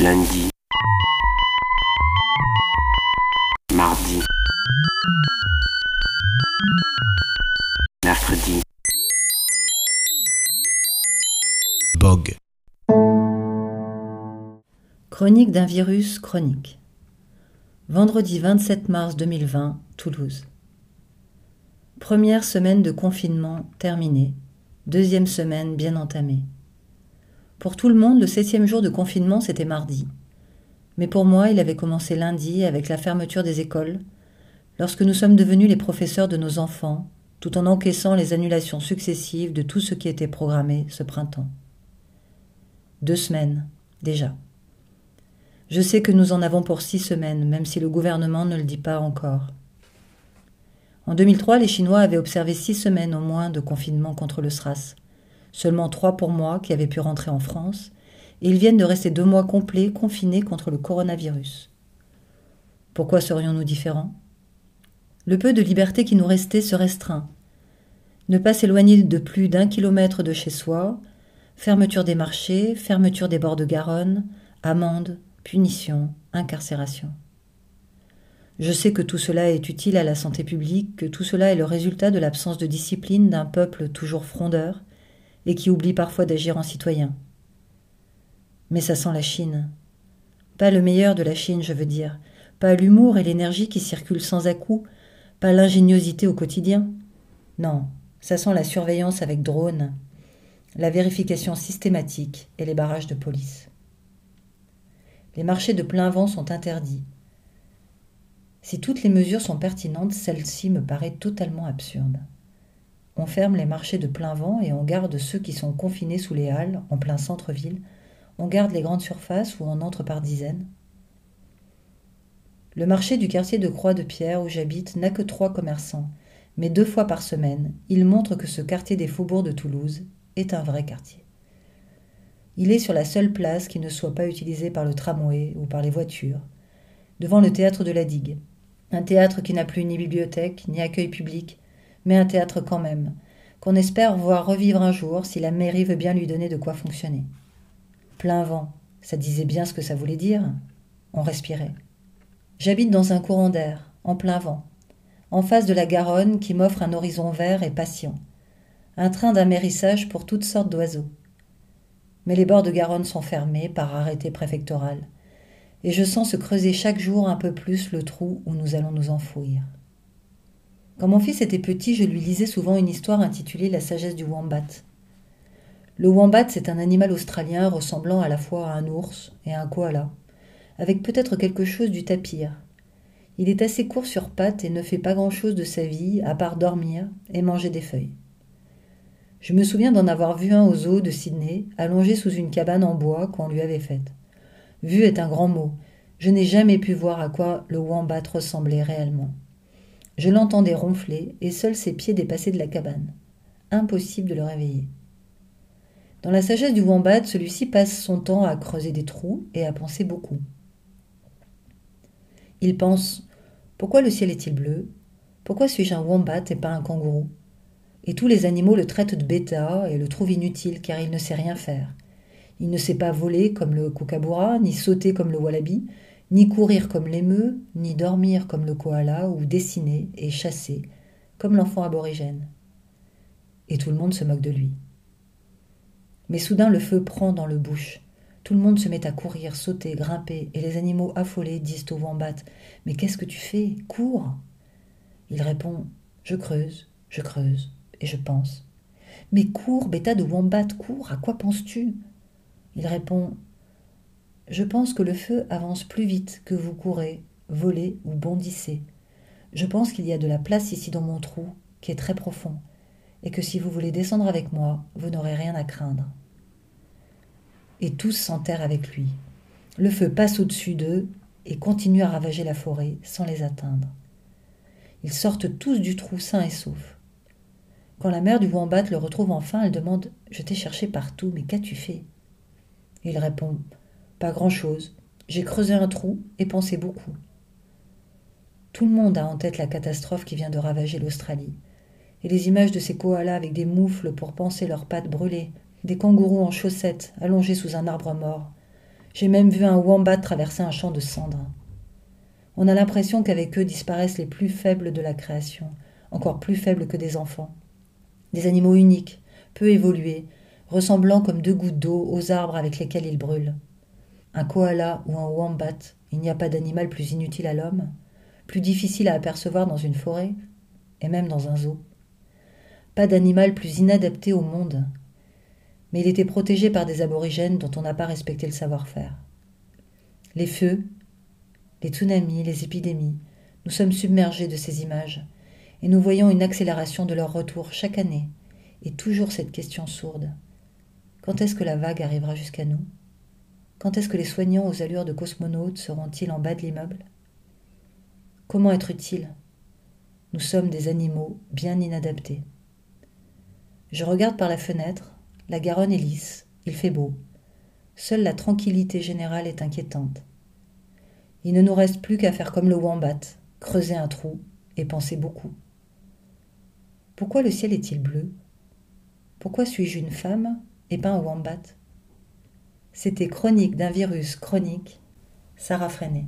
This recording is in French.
lundi, mardi, mercredi, Bog. Chronique d'un virus chronique. Vendredi 27 mars 2020, Toulouse. Première semaine de confinement terminée. Deuxième semaine bien entamée. Pour tout le monde, le septième jour de confinement, c'était mardi. Mais pour moi, il avait commencé lundi avec la fermeture des écoles, lorsque nous sommes devenus les professeurs de nos enfants, tout en encaissant les annulations successives de tout ce qui était programmé ce printemps. Deux semaines, déjà. Je sais que nous en avons pour six semaines, même si le gouvernement ne le dit pas encore. En 2003, les Chinois avaient observé six semaines au moins de confinement contre le SRAS seulement trois pour moi qui avaient pu rentrer en France, et ils viennent de rester deux mois complets confinés contre le coronavirus. Pourquoi serions-nous différents? Le peu de liberté qui nous restait se restreint. Ne pas s'éloigner de plus d'un kilomètre de chez soi, fermeture des marchés, fermeture des bords de Garonne, amende, punition, incarcération. Je sais que tout cela est utile à la santé publique, que tout cela est le résultat de l'absence de discipline d'un peuple toujours frondeur, et qui oublie parfois d'agir en citoyen. Mais ça sent la Chine. Pas le meilleur de la Chine, je veux dire, pas l'humour et l'énergie qui circulent sans à-coups, pas l'ingéniosité au quotidien. Non, ça sent la surveillance avec drone, la vérification systématique et les barrages de police. Les marchés de plein vent sont interdits. Si toutes les mesures sont pertinentes, celle-ci me paraît totalement absurde. On ferme les marchés de plein vent et on garde ceux qui sont confinés sous les halles, en plein centre-ville. On garde les grandes surfaces où on entre par dizaines. Le marché du quartier de Croix-de-Pierre où j'habite n'a que trois commerçants, mais deux fois par semaine, il montre que ce quartier des faubourgs de Toulouse est un vrai quartier. Il est sur la seule place qui ne soit pas utilisée par le tramway ou par les voitures, devant le théâtre de la Digue, un théâtre qui n'a plus ni bibliothèque, ni accueil public, mais un théâtre quand même, qu'on espère voir revivre un jour si la mairie veut bien lui donner de quoi fonctionner. Plein vent, ça disait bien ce que ça voulait dire. On respirait. J'habite dans un courant d'air, en plein vent, en face de la Garonne qui m'offre un horizon vert et patient, un train d'amérissage pour toutes sortes d'oiseaux. Mais les bords de Garonne sont fermés par arrêté préfectoral, et je sens se creuser chaque jour un peu plus le trou où nous allons nous enfouir. Quand mon fils était petit, je lui lisais souvent une histoire intitulée La sagesse du wombat. Le wombat, c'est un animal australien ressemblant à la fois à un ours et à un koala, avec peut-être quelque chose du tapir. Il est assez court sur pattes et ne fait pas grand-chose de sa vie à part dormir et manger des feuilles. Je me souviens d'en avoir vu un aux zoo de Sydney, allongé sous une cabane en bois qu'on lui avait faite. Vue est un grand mot. Je n'ai jamais pu voir à quoi le wombat ressemblait réellement. Je l'entendais ronfler, et seuls ses pieds dépassaient de la cabane. Impossible de le réveiller. Dans la sagesse du wombat, celui-ci passe son temps à creuser des trous et à penser beaucoup. Il pense Pourquoi le ciel est-il bleu? Pourquoi suis-je un wombat et pas un kangourou? Et tous les animaux le traitent de bêta et le trouvent inutile car il ne sait rien faire. Il ne sait pas voler comme le kookaburra, ni sauter comme le wallaby, ni courir comme l'émeu, ni dormir comme le koala, ou dessiner et chasser comme l'enfant aborigène. Et tout le monde se moque de lui. Mais soudain le feu prend dans le bush. Tout le monde se met à courir, sauter, grimper, et les animaux affolés disent au wombat Mais qu'est-ce que tu fais? Cours Il répond Je creuse, je creuse, et je pense. Mais cours, bêta de wombat, cours, à quoi penses-tu? Il répond je pense que le feu avance plus vite que vous courez, volez ou bondissez. Je pense qu'il y a de la place ici dans mon trou, qui est très profond, et que si vous voulez descendre avec moi, vous n'aurez rien à craindre. Et tous s'enterrent avec lui. Le feu passe au-dessus d'eux et continue à ravager la forêt sans les atteindre. Ils sortent tous du trou sains et saufs. Quand la mère du Wombat le retrouve enfin, elle demande Je t'ai cherché partout, mais qu'as-tu fait? Il répond pas grand-chose. J'ai creusé un trou et pensé beaucoup. Tout le monde a en tête la catastrophe qui vient de ravager l'Australie. Et les images de ces koalas avec des moufles pour panser leurs pattes brûlées, des kangourous en chaussettes allongés sous un arbre mort, J'ai même vu un wombat traverser un champ de cendres. On a l'impression qu'avec eux disparaissent les plus faibles de la création, encore plus faibles que des enfants. Des animaux uniques, peu évolués, ressemblant comme deux gouttes d'eau aux arbres avec lesquels ils brûlent. Un koala ou un wombat, il n'y a pas d'animal plus inutile à l'homme, plus difficile à apercevoir dans une forêt, et même dans un zoo. Pas d'animal plus inadapté au monde, mais il était protégé par des aborigènes dont on n'a pas respecté le savoir-faire. Les feux, les tsunamis, les épidémies, nous sommes submergés de ces images, et nous voyons une accélération de leur retour chaque année, et toujours cette question sourde. Quand est-ce que la vague arrivera jusqu'à nous? Quand est-ce que les soignants aux allures de cosmonautes seront-ils en bas de l'immeuble? Comment être utile Nous sommes des animaux bien inadaptés. Je regarde par la fenêtre, la Garonne est lisse, il fait beau. Seule la tranquillité générale est inquiétante. Il ne nous reste plus qu'à faire comme le wombat, creuser un trou et penser beaucoup. Pourquoi le ciel est-il bleu? Pourquoi suis-je une femme et pas un wombat? C'était Chronique d'un virus chronique, Sarah Freinet.